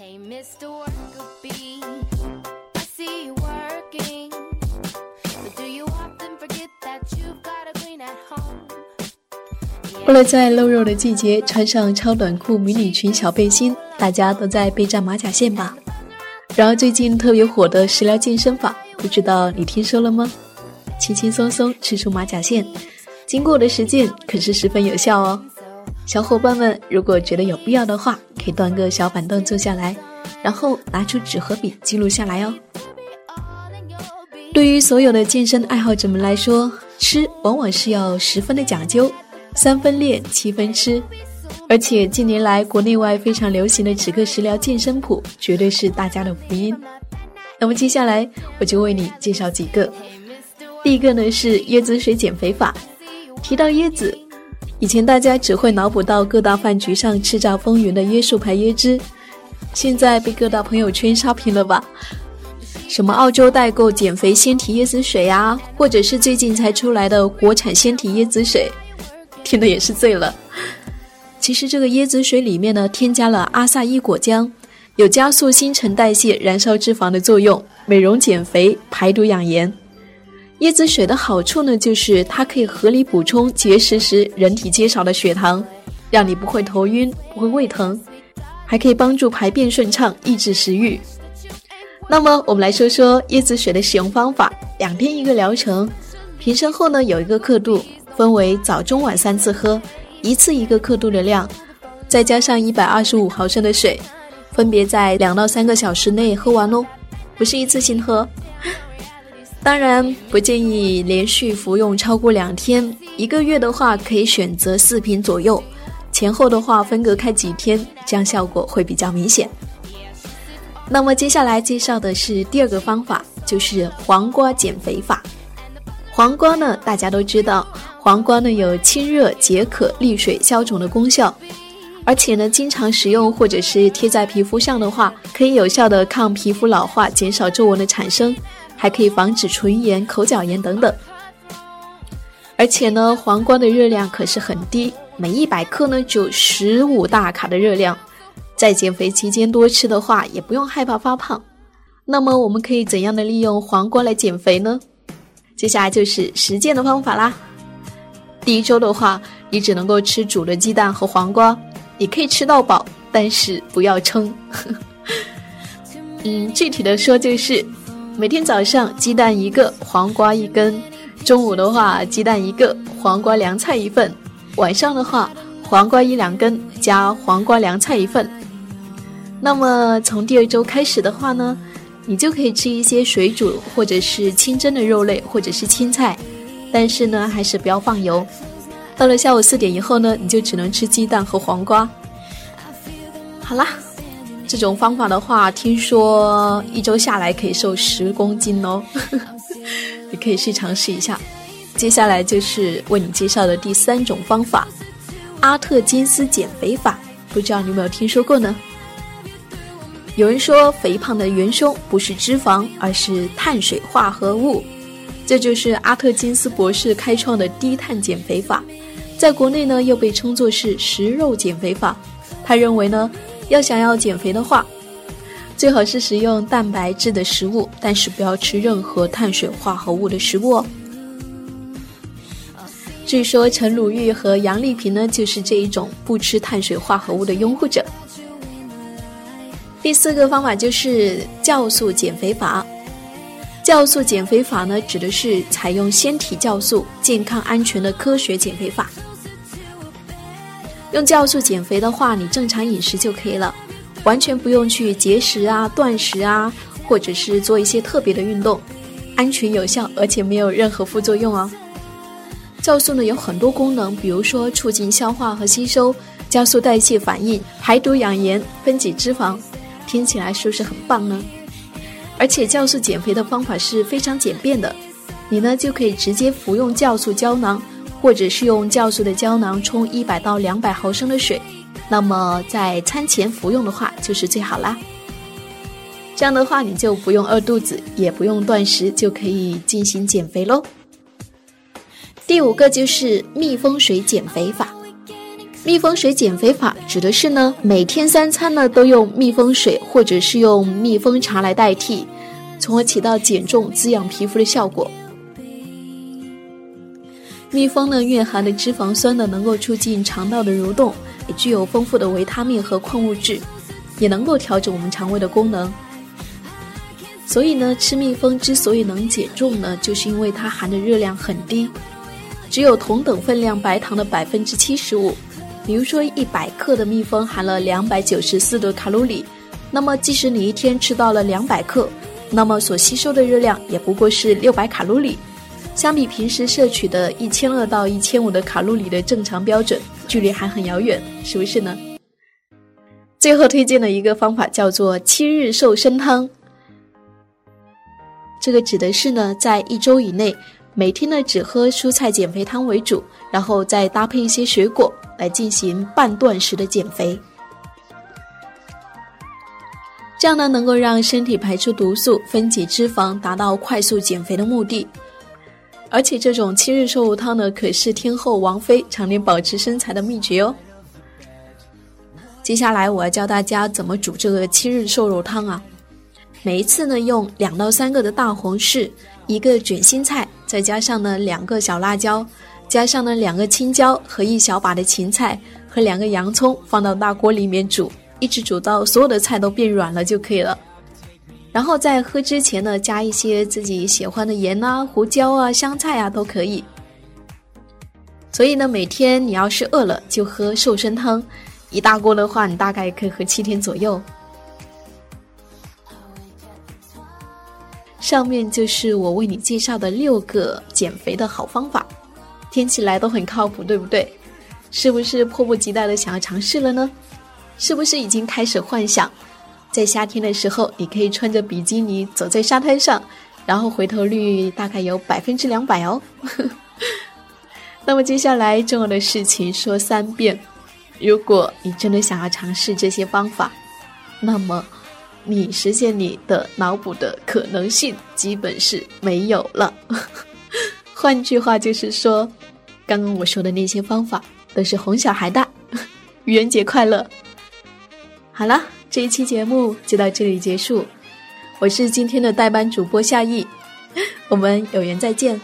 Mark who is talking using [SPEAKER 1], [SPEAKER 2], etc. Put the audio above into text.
[SPEAKER 1] Hey, Mr. Worker Bee, I see you working. But do you often forget that you've got a green at home?
[SPEAKER 2] 为了在露肉的季节穿上超短裤、迷你裙、小背心，大家都在备战马甲线吧。然而最近特别火的食疗健身法，不知道你听说了吗？轻轻松松吃出马甲线，经过的实践可是十分有效哦。小伙伴们，如果觉得有必要的话，可以端个小板凳坐下来，然后拿出纸和笔记录下来哦。对于所有的健身爱好者们来说，吃往往是要十分的讲究。三分练，七分吃，而且近年来国内外非常流行的止咳食疗健身谱，绝对是大家的福音。那么接下来我就为你介绍几个。第一个呢是椰子水减肥法。提到椰子，以前大家只会脑补到各大饭局上叱咤风云的椰树牌椰汁，现在被各大朋友圈刷屏了吧？什么澳洲代购减肥鲜体椰子水啊，或者是最近才出来的国产鲜体椰子水。听的也是醉了。其实这个椰子水里面呢，添加了阿萨伊果浆，有加速新陈代谢、燃烧脂肪的作用，美容减肥、排毒养颜。椰子水的好处呢，就是它可以合理补充节食时人体缺少的血糖，让你不会头晕、不会胃疼，还可以帮助排便顺畅、抑制食欲。那么我们来说说椰子水的使用方法：两天一个疗程，瓶身后呢有一个刻度。分为早中晚三次喝，一次一个刻度的量，再加上一百二十五毫升的水，分别在两到三个小时内喝完哦，不是一次性喝。当然不建议连续服用超过两天，一个月的话可以选择四瓶左右，前后的话分隔开几天，这样效果会比较明显。那么接下来介绍的是第二个方法，就是黄瓜减肥法。黄瓜呢，大家都知道。黄瓜呢有清热解渴、利水消肿的功效，而且呢经常食用或者是贴在皮肤上的话，可以有效的抗皮肤老化、减少皱纹的产生，还可以防止唇炎、口角炎等等。而且呢，黄瓜的热量可是很低，每一百克呢就十五大卡的热量，在减肥期间多吃的话，也不用害怕发胖。那么我们可以怎样的利用黄瓜来减肥呢？接下来就是实践的方法啦。第一周的话，你只能够吃煮的鸡蛋和黄瓜，你可以吃到饱，但是不要撑。嗯，具体的说就是，每天早上鸡蛋一个，黄瓜一根；中午的话，鸡蛋一个，黄瓜凉菜一份；晚上的话，黄瓜一两根加黄瓜凉菜一份。那么从第二周开始的话呢，你就可以吃一些水煮或者是清蒸的肉类或者是青菜。但是呢，还是不要放油。到了下午四点以后呢，你就只能吃鸡蛋和黄瓜。好啦，这种方法的话，听说一周下来可以瘦十公斤哦，你可以去尝试一下。接下来就是为你介绍的第三种方法——阿特金斯减肥法，不知道你有没有听说过呢？有人说，肥胖的元凶不是脂肪，而是碳水化合物。这就是阿特金斯博士开创的低碳减肥法，在国内呢又被称作是食肉减肥法。他认为呢，要想要减肥的话，最好是食用蛋白质的食物，但是不要吃任何碳水化合物的食物哦。据说陈鲁豫和杨丽萍呢就是这一种不吃碳水化合物的拥护者。第四个方法就是酵素减肥法。酵素减肥法呢，指的是采用纤体酵素、健康安全的科学减肥法。用酵素减肥的话，你正常饮食就可以了，完全不用去节食啊、断食啊，或者是做一些特别的运动，安全有效，而且没有任何副作用哦。酵素呢有很多功能，比如说促进消化和吸收，加速代谢反应，排毒养颜，分解脂肪，听起来是不是很棒呢？而且酵素减肥的方法是非常简便的，你呢就可以直接服用酵素胶囊，或者是用酵素的胶囊冲一百到两百毫升的水，那么在餐前服用的话就是最好啦。这样的话你就不用饿肚子，也不用断食，就可以进行减肥喽。第五个就是蜜蜂水减肥法，蜜蜂水减肥法指的是呢，每天三餐呢都用蜜蜂水或者是用蜜蜂茶来代替，从而起到减重、滋养皮肤的效果。蜜蜂呢蕴含的脂肪酸呢，能够促进肠道的蠕动，也具有丰富的维他命和矿物质，也能够调整我们肠胃的功能。所以呢，吃蜜蜂之所以能减重呢，就是因为它含的热量很低，只有同等分量白糖的百分之七十五。比如说，一百克的蜜蜂含了两百九十四的卡路里，那么即使你一天吃到了两百克，那么所吸收的热量也不过是六百卡路里，相比平时摄取的一千二到一千五的卡路里的正常标准，距离还很遥远，是不是呢？最后推荐的一个方法叫做七日瘦身汤。这个指的是呢，在一周以内，每天呢只喝蔬菜减肥汤为主，然后再搭配一些水果来进行半断食的减肥。这样呢，能够让身体排出毒素、分解脂肪，达到快速减肥的目的。而且这种七日瘦肉汤呢，可是天后王菲常年保持身材的秘诀哦。接下来我要教大家怎么煮这个七日瘦肉汤啊。每一次呢，用两到三个的大红柿，一个卷心菜，再加上呢两个小辣椒，加上呢两个青椒和一小把的芹菜和两个洋葱，放到大锅里面煮，一直煮到所有的菜都变软了就可以了。然后在喝之前呢，加一些自己喜欢的盐啊、胡椒啊、香菜啊都可以。所以呢，每天你要是饿了就喝瘦身汤，一大锅的话，你大概可以喝七天左右。上面就是我为你介绍的六个减肥的好方法，听起来都很靠谱，对不对？是不是迫不及待的想要尝试了呢？是不是已经开始幻想，在夏天的时候，你可以穿着比基尼走在沙滩上，然后回头率大概有百分之两百哦。那么接下来重要的事情说三遍，如果你真的想要尝试这些方法，那么。你实现你的脑补的可能性基本是没有了。换句话就是说，刚刚我说的那些方法都是哄小孩的。愚人节快乐！好了，这一期节目就到这里结束。我是今天的代班主播夏意，我们有缘再见。